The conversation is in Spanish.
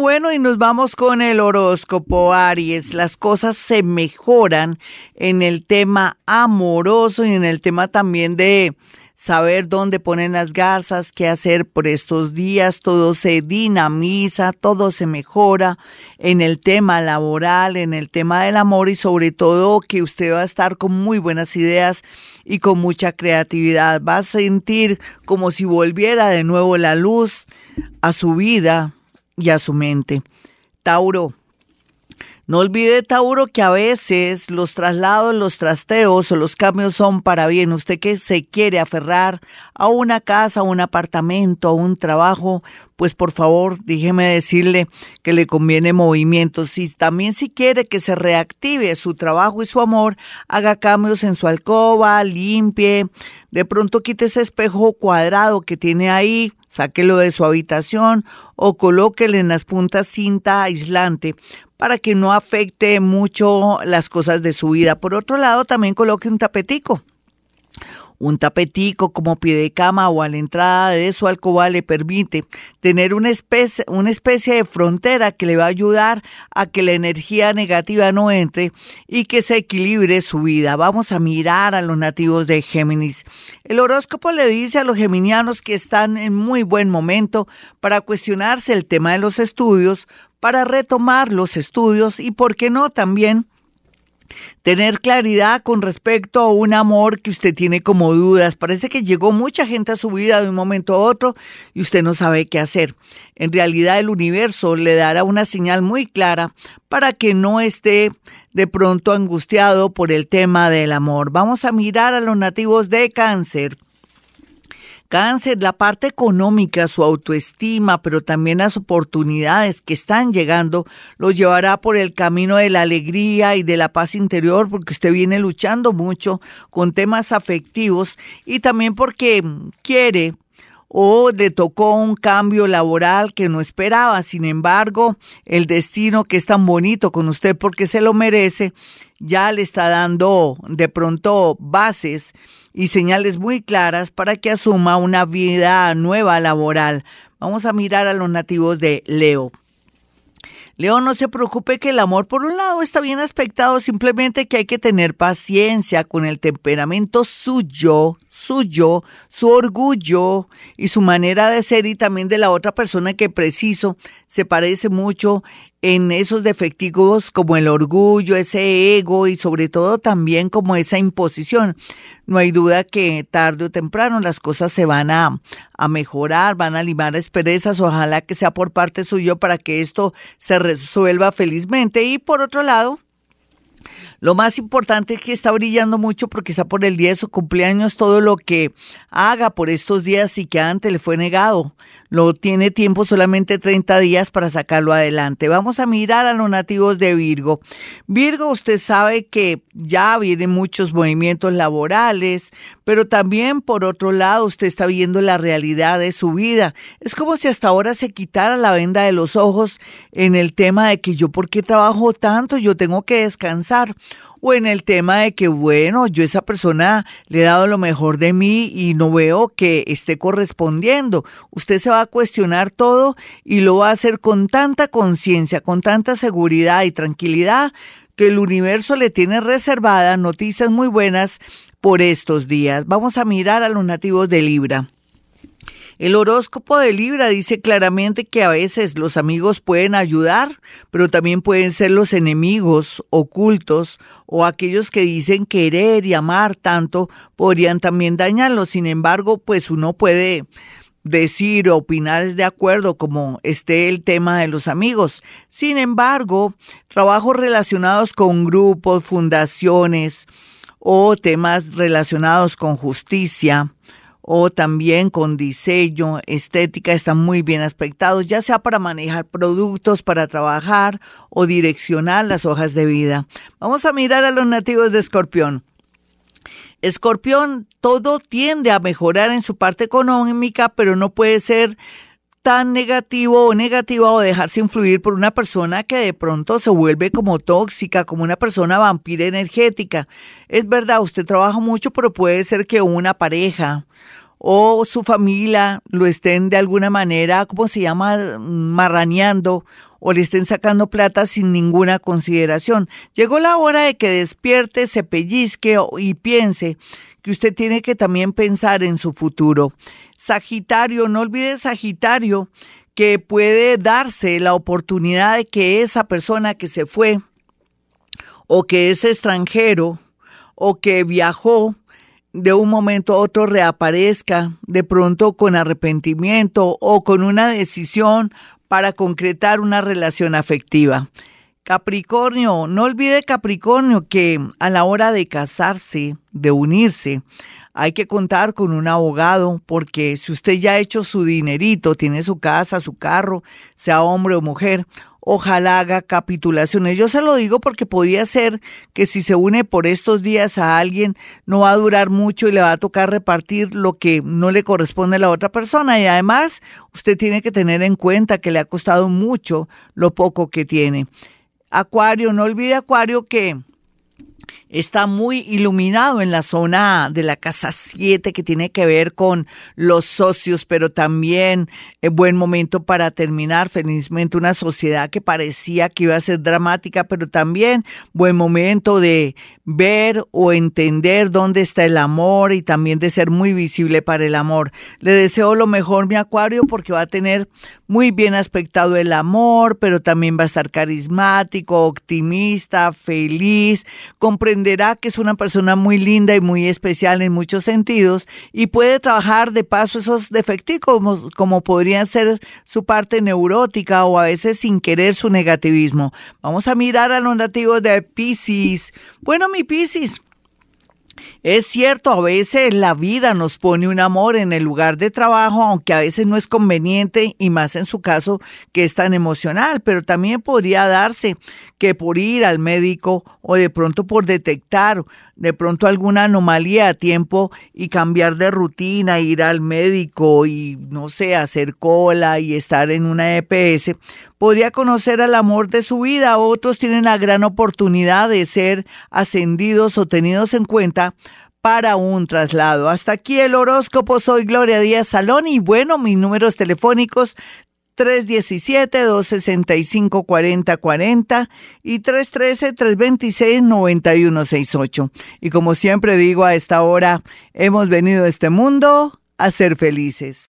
Bueno, y nos vamos con el horóscopo Aries. Las cosas se mejoran en el tema amoroso y en el tema también de saber dónde ponen las garzas, qué hacer por estos días, todo se dinamiza, todo se mejora en el tema laboral, en el tema del amor y sobre todo que usted va a estar con muy buenas ideas y con mucha creatividad. Va a sentir como si volviera de nuevo la luz a su vida y a su mente. Tauro, no olvide, Tauro, que a veces los traslados, los trasteos o los cambios son para bien. Usted que se quiere aferrar a una casa, a un apartamento, a un trabajo, pues por favor, déjeme decirle que le conviene movimiento. Si también si quiere que se reactive su trabajo y su amor, haga cambios en su alcoba, limpie, de pronto quite ese espejo cuadrado que tiene ahí, sáquelo de su habitación o colóquele en las puntas cinta aislante para que no afecte mucho las cosas de su vida. Por otro lado, también coloque un tapetico. Un tapetico como pie de cama o a la entrada de su alcoba le permite tener una especie, una especie de frontera que le va a ayudar a que la energía negativa no entre y que se equilibre su vida. Vamos a mirar a los nativos de Géminis. El horóscopo le dice a los geminianos que están en muy buen momento para cuestionarse el tema de los estudios, para retomar los estudios y, ¿por qué no?, también tener claridad con respecto a un amor que usted tiene como dudas. Parece que llegó mucha gente a su vida de un momento a otro y usted no sabe qué hacer. En realidad el universo le dará una señal muy clara para que no esté de pronto angustiado por el tema del amor. Vamos a mirar a los nativos de cáncer. Cáncer, la parte económica, su autoestima, pero también las oportunidades que están llegando, los llevará por el camino de la alegría y de la paz interior, porque usted viene luchando mucho con temas afectivos y también porque quiere o le tocó un cambio laboral que no esperaba. Sin embargo, el destino que es tan bonito con usted porque se lo merece, ya le está dando de pronto bases y señales muy claras para que asuma una vida nueva laboral. Vamos a mirar a los nativos de Leo. Leo, no se preocupe que el amor por un lado está bien aspectado, simplemente que hay que tener paciencia con el temperamento suyo, suyo, su orgullo y su manera de ser y también de la otra persona que preciso se parece mucho en esos defectivos como el orgullo, ese ego y sobre todo también como esa imposición. No hay duda que tarde o temprano las cosas se van a, a mejorar, van a limar asperezas, ojalá que sea por parte suyo para que esto se resuelva felizmente. Y por otro lado, lo más importante es que está brillando mucho porque está por el día de su cumpleaños. Todo lo que haga por estos días y que antes le fue negado, lo tiene tiempo solamente 30 días para sacarlo adelante. Vamos a mirar a los nativos de Virgo. Virgo, usted sabe que ya vienen muchos movimientos laborales, pero también por otro lado usted está viendo la realidad de su vida. Es como si hasta ahora se quitara la venda de los ojos en el tema de que yo, ¿por qué trabajo tanto? Yo tengo que descansar o en el tema de que, bueno, yo a esa persona le he dado lo mejor de mí y no veo que esté correspondiendo. Usted se va a cuestionar todo y lo va a hacer con tanta conciencia, con tanta seguridad y tranquilidad que el universo le tiene reservadas noticias muy buenas por estos días. Vamos a mirar a los nativos de Libra. El horóscopo de Libra dice claramente que a veces los amigos pueden ayudar, pero también pueden ser los enemigos ocultos o aquellos que dicen querer y amar tanto podrían también dañarlos. Sin embargo, pues uno puede decir o opinar de acuerdo como esté el tema de los amigos. Sin embargo, trabajos relacionados con grupos, fundaciones o temas relacionados con justicia, o también con diseño, estética, están muy bien aspectados, ya sea para manejar productos, para trabajar o direccionar las hojas de vida. Vamos a mirar a los nativos de Escorpión. Escorpión, todo tiende a mejorar en su parte económica, pero no puede ser tan negativo o negativa o dejarse influir por una persona que de pronto se vuelve como tóxica, como una persona vampira energética. Es verdad, usted trabaja mucho, pero puede ser que una pareja o su familia lo estén de alguna manera, ¿cómo se llama?, marraneando o le estén sacando plata sin ninguna consideración. Llegó la hora de que despierte, se pellizque y piense que usted tiene que también pensar en su futuro. Sagitario, no olvide Sagitario, que puede darse la oportunidad de que esa persona que se fue o que es extranjero o que viajó de un momento a otro reaparezca de pronto con arrepentimiento o con una decisión para concretar una relación afectiva. Capricornio, no olvide Capricornio que a la hora de casarse, de unirse, hay que contar con un abogado porque si usted ya ha hecho su dinerito, tiene su casa, su carro, sea hombre o mujer, ojalá haga capitulaciones. Yo se lo digo porque podría ser que si se une por estos días a alguien, no va a durar mucho y le va a tocar repartir lo que no le corresponde a la otra persona. Y además, usted tiene que tener en cuenta que le ha costado mucho lo poco que tiene. Acuario, no olvide Acuario que está muy iluminado en la zona de la casa 7 que tiene que ver con los socios, pero también es buen momento para terminar felizmente una sociedad que parecía que iba a ser dramática, pero también buen momento de ver o entender dónde está el amor y también de ser muy visible para el amor. Le deseo lo mejor, mi acuario, porque va a tener muy bien aspectado el amor, pero también va a estar carismático, optimista, feliz, comprenderá que es una persona muy linda y muy especial en muchos sentidos y puede trabajar de paso esos defectos como, como podrían ser su parte neurótica o a veces sin querer su negativismo. Vamos a mirar a los nativos de Pisces. Bueno, mi Pisces. Es cierto, a veces la vida nos pone un amor en el lugar de trabajo, aunque a veces no es conveniente y más en su caso que es tan emocional, pero también podría darse que por ir al médico o de pronto por detectar de pronto alguna anomalía a tiempo y cambiar de rutina, ir al médico y no sé, hacer cola y estar en una EPS, podría conocer al amor de su vida. Otros tienen la gran oportunidad de ser ascendidos o tenidos en cuenta para un traslado. Hasta aquí el horóscopo. Soy Gloria Díaz Salón y bueno, mis números telefónicos 317-265-4040 y 313-326-9168. Y como siempre digo, a esta hora hemos venido a este mundo a ser felices.